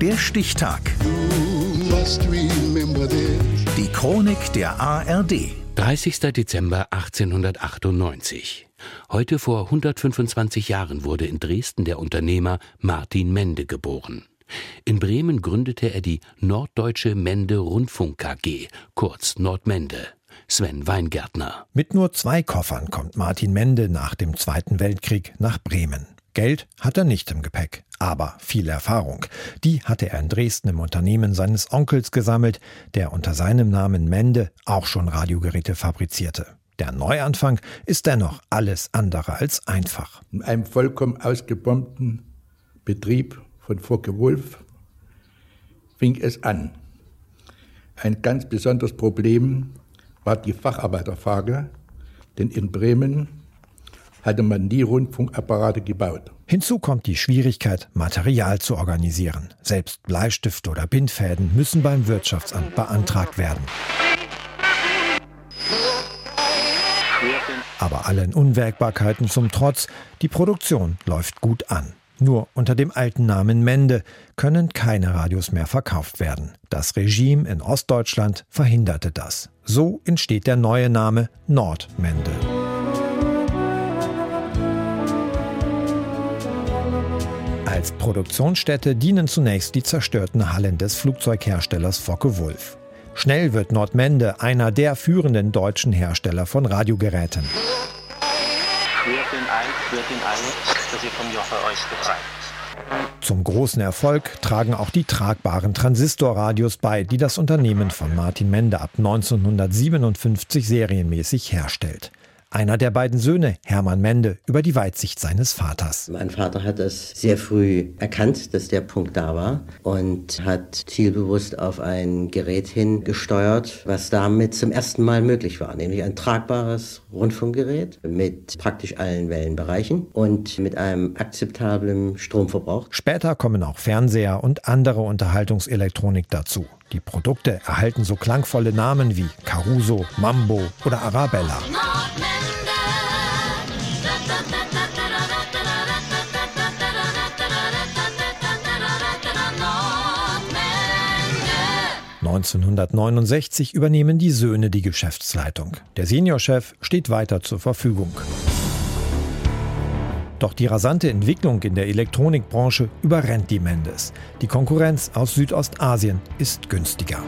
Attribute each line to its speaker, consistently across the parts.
Speaker 1: Der Stichtag. Die Chronik der ARD.
Speaker 2: 30. Dezember 1898. Heute vor 125 Jahren wurde in Dresden der Unternehmer Martin Mende geboren. In Bremen gründete er die Norddeutsche Mende Rundfunk KG, kurz Nordmende. Sven Weingärtner.
Speaker 3: Mit nur zwei Koffern kommt Martin Mende nach dem Zweiten Weltkrieg nach Bremen. Geld hat er nicht im Gepäck, aber viel Erfahrung. Die hatte er in Dresden im Unternehmen seines Onkels gesammelt, der unter seinem Namen Mende auch schon Radiogeräte fabrizierte. Der Neuanfang ist dennoch alles andere als einfach.
Speaker 4: In einem vollkommen ausgebombten Betrieb von Focke Wulf fing es an. Ein ganz besonderes Problem war die Facharbeiterfrage, denn in Bremen hatte man nie Rundfunkapparate gebaut.
Speaker 3: Hinzu kommt die Schwierigkeit, Material zu organisieren. Selbst Bleistifte oder Bindfäden müssen beim Wirtschaftsamt beantragt werden. Aber allen Unwägbarkeiten zum Trotz, die Produktion läuft gut an. Nur unter dem alten Namen Mende können keine Radios mehr verkauft werden. Das Regime in Ostdeutschland verhinderte das. So entsteht der neue Name Nordmende. Als Produktionsstätte dienen zunächst die zerstörten Hallen des Flugzeugherstellers Focke-Wulf. Schnell wird Nordmende einer der führenden deutschen Hersteller von Radiogeräten. Führt den ein, führt den ein, dass ihr vom Joche euch betreibt. Zum großen Erfolg tragen auch die tragbaren Transistorradios bei, die das Unternehmen von Martin Mende ab 1957 serienmäßig herstellt. Einer der beiden Söhne, Hermann Mende, über die Weitsicht seines Vaters.
Speaker 5: Mein Vater hat es sehr früh erkannt, dass der Punkt da war und hat zielbewusst auf ein Gerät hingesteuert, was damit zum ersten Mal möglich war, nämlich ein tragbares Rundfunkgerät mit praktisch allen Wellenbereichen und mit einem akzeptablen Stromverbrauch.
Speaker 3: Später kommen auch Fernseher und andere Unterhaltungselektronik dazu. Die Produkte erhalten so klangvolle Namen wie Caruso, Mambo oder Arabella. 1969 übernehmen die Söhne die Geschäftsleitung. Der Seniorchef steht weiter zur Verfügung. Doch die rasante Entwicklung in der Elektronikbranche überrennt die Mendes. Die Konkurrenz aus Südostasien ist günstiger.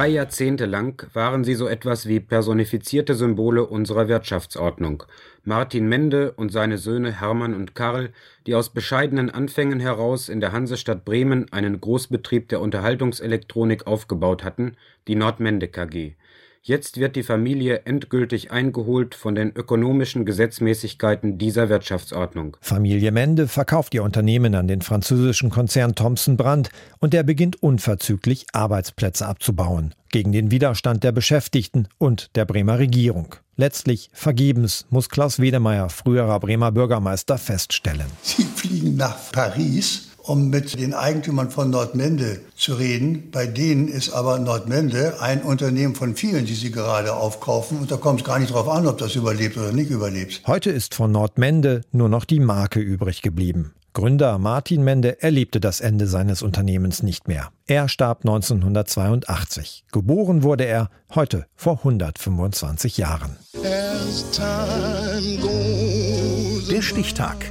Speaker 6: Drei Jahrzehnte lang waren sie so etwas wie personifizierte Symbole unserer Wirtschaftsordnung. Martin Mende und seine Söhne Hermann und Karl, die aus bescheidenen Anfängen heraus in der Hansestadt Bremen einen Großbetrieb der Unterhaltungselektronik aufgebaut hatten, die Nordmende KG. Jetzt wird die Familie endgültig eingeholt von den ökonomischen Gesetzmäßigkeiten dieser Wirtschaftsordnung.
Speaker 3: Familie Mende verkauft ihr Unternehmen an den französischen Konzern Thomson Brandt und der beginnt unverzüglich Arbeitsplätze abzubauen. Gegen den Widerstand der Beschäftigten und der Bremer Regierung. Letztlich vergebens, muss Klaus Wedemeyer, früherer Bremer Bürgermeister, feststellen.
Speaker 7: Sie fliegen nach Paris um mit den Eigentümern von Nordmende zu reden. Bei denen ist aber Nordmende ein Unternehmen von vielen, die sie gerade aufkaufen. Und da kommt es gar nicht darauf an, ob das überlebt oder nicht überlebt.
Speaker 3: Heute ist von Nordmende nur noch die Marke übrig geblieben. Gründer Martin Mende erlebte das Ende seines Unternehmens nicht mehr. Er starb 1982. Geboren wurde er heute vor 125 Jahren.
Speaker 1: Der Stichtag